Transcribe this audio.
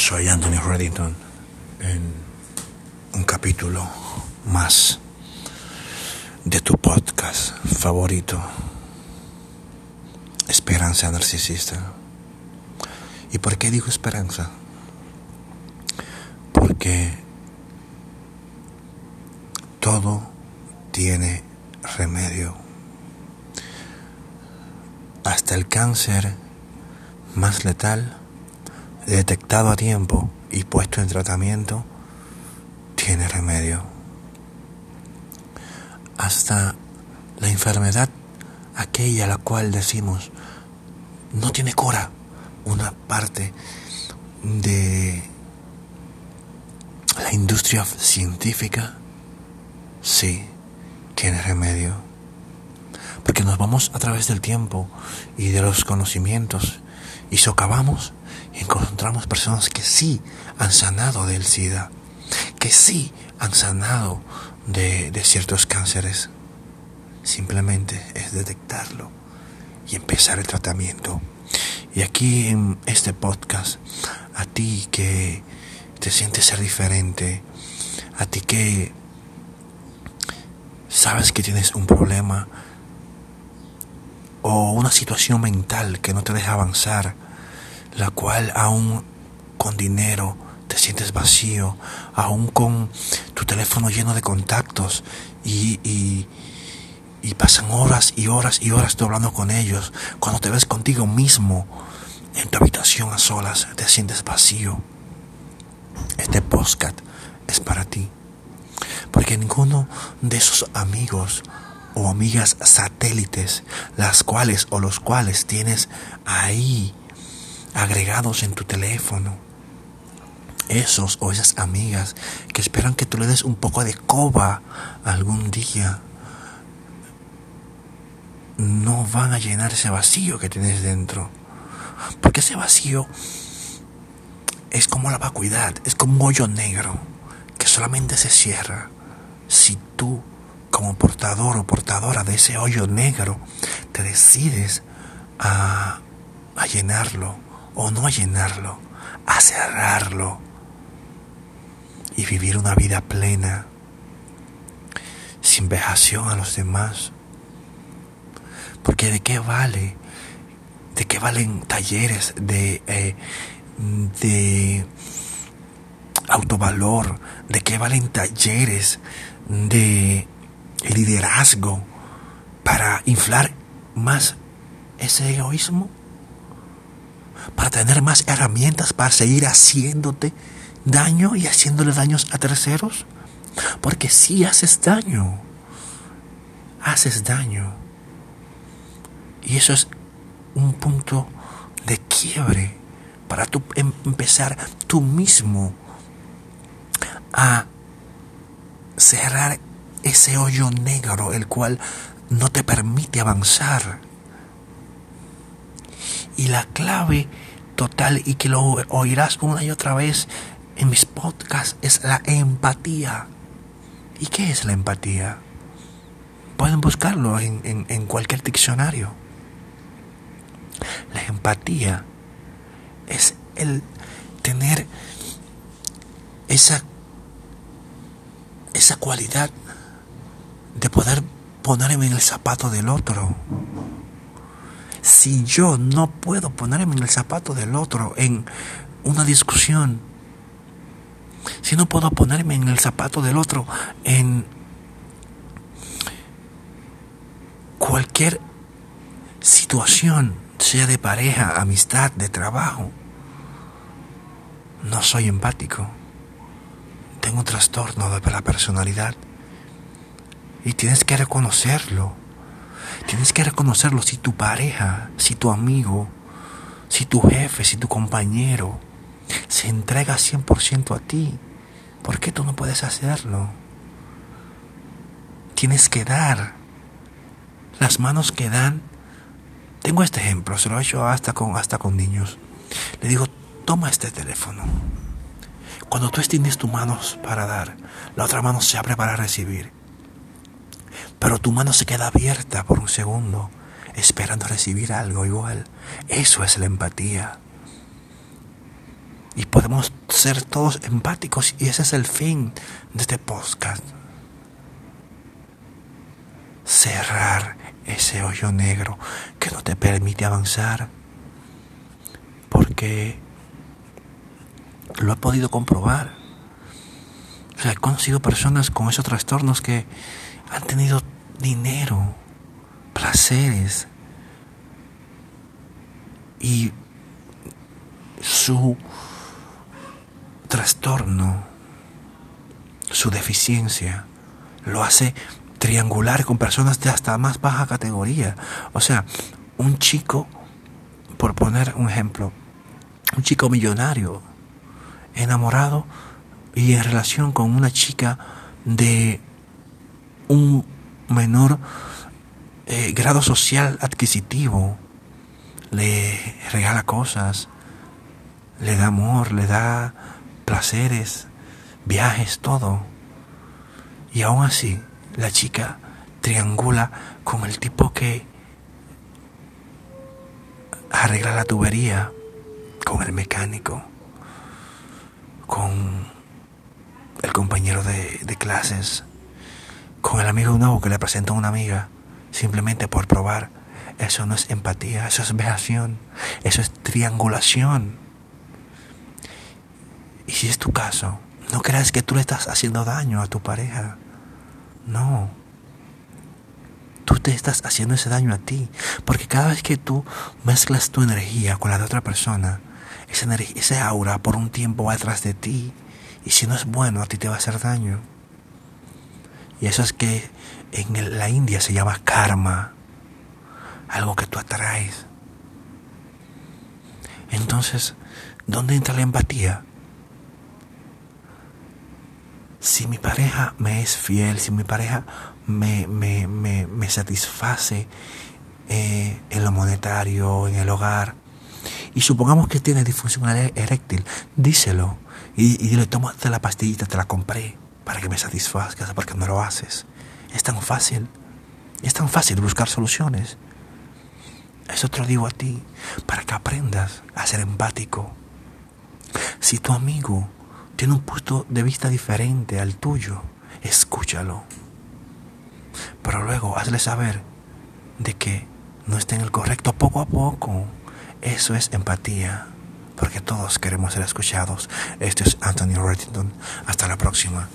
Soy Anthony Reddington en un capítulo más de tu podcast favorito, Esperanza Narcisista. ¿Y por qué digo esperanza? Porque todo tiene remedio. Hasta el cáncer más letal detectado a tiempo y puesto en tratamiento, tiene remedio. Hasta la enfermedad, aquella a la cual decimos, no tiene cura, una parte de la industria científica, sí, tiene remedio. Porque nos vamos a través del tiempo y de los conocimientos y socavamos encontramos personas que sí han sanado del SIDA, que sí han sanado de, de ciertos cánceres. Simplemente es detectarlo y empezar el tratamiento. Y aquí en este podcast, a ti que te sientes ser diferente, a ti que sabes que tienes un problema o una situación mental que no te deja avanzar, la cual aún con dinero te sientes vacío, aún con tu teléfono lleno de contactos y, y, y pasan horas y horas y horas tú hablando con ellos, cuando te ves contigo mismo en tu habitación a solas, te sientes vacío. Este podcast es para ti. Porque ninguno de esos amigos o amigas satélites, las cuales o los cuales tienes ahí agregados en tu teléfono, esos o esas amigas que esperan que tú le des un poco de coba algún día, no van a llenar ese vacío que tienes dentro. Porque ese vacío es como la vacuidad, es como un hoyo negro que solamente se cierra si tú, como portador o portadora de ese hoyo negro, te decides a, a llenarlo o no a llenarlo, a cerrarlo y vivir una vida plena, sin vejación a los demás. Porque de qué vale, de qué valen talleres de, eh, de autovalor, de qué valen talleres de liderazgo para inflar más ese egoísmo para tener más herramientas para seguir haciéndote daño y haciéndole daños a terceros? Porque si haces daño, haces daño. Y eso es un punto de quiebre para tú em empezar tú mismo a cerrar ese hoyo negro el cual no te permite avanzar. Y la clave total y que lo oirás una y otra vez en mis podcasts es la empatía. ¿Y qué es la empatía? Pueden buscarlo en, en, cualquier diccionario. La empatía es el tener esa, esa cualidad de poder ponerme en el zapato del otro si yo no puedo ponerme en el zapato del otro en una discusión, si no puedo ponerme en el zapato del otro en cualquier situación, sea de pareja, amistad, de trabajo, no soy empático. Tengo un trastorno de la personalidad. Y tienes que reconocerlo. Tienes que reconocerlo si tu pareja, si tu amigo, si tu jefe, si tu compañero se entrega 100% a ti. ¿Por qué tú no puedes hacerlo? Tienes que dar. Las manos que dan. Tengo este ejemplo, se lo he hecho hasta con, hasta con niños. Le digo, toma este teléfono. Cuando tú extiendes tus manos para dar, la otra mano se abre para recibir. Pero tu mano se queda abierta por un segundo, esperando recibir algo igual. Eso es la empatía. y podemos ser todos empáticos y ese es el fin de este podcast. Cerrar ese hoyo negro que no te permite avanzar porque lo he podido comprobar. O sea, he conocido personas con esos trastornos que han tenido dinero, placeres y su trastorno, su deficiencia, lo hace triangular con personas de hasta más baja categoría. O sea, un chico, por poner un ejemplo, un chico millonario, enamorado y en relación con una chica de un menor eh, grado social adquisitivo, le regala cosas, le da amor, le da placeres, viajes, todo. Y aún así, la chica triangula con el tipo que arregla la tubería, con el mecánico, con el compañero de, de clases, con el amigo nuevo que le presenta a una amiga, simplemente por probar. Eso no es empatía, eso es vejación, eso es triangulación. Y si es tu caso, no creas que tú le estás haciendo daño a tu pareja. No. Tú te estás haciendo ese daño a ti. Porque cada vez que tú mezclas tu energía con la de otra persona, esa energía, ese aura por un tiempo va detrás de ti. Y si no es bueno, a ti te va a hacer daño. Y eso es que en la India se llama karma. Algo que tú atraes. Entonces, ¿dónde entra la empatía? si mi pareja me es fiel, si mi pareja me, me, me, me satisface eh, en lo monetario, en el hogar, y supongamos que tiene disfunción eréctil, díselo y, y dile, tómate la pastillita, te la compré para que me satisfazcas, porque no lo haces. Es tan fácil, es tan fácil buscar soluciones. Eso te lo digo a ti, para que aprendas a ser empático. Si tu amigo tiene un punto de vista diferente al tuyo, escúchalo. Pero luego hazle saber de que no está en el correcto poco a poco. Eso es empatía, porque todos queremos ser escuchados. Este es Anthony Reddington. Hasta la próxima.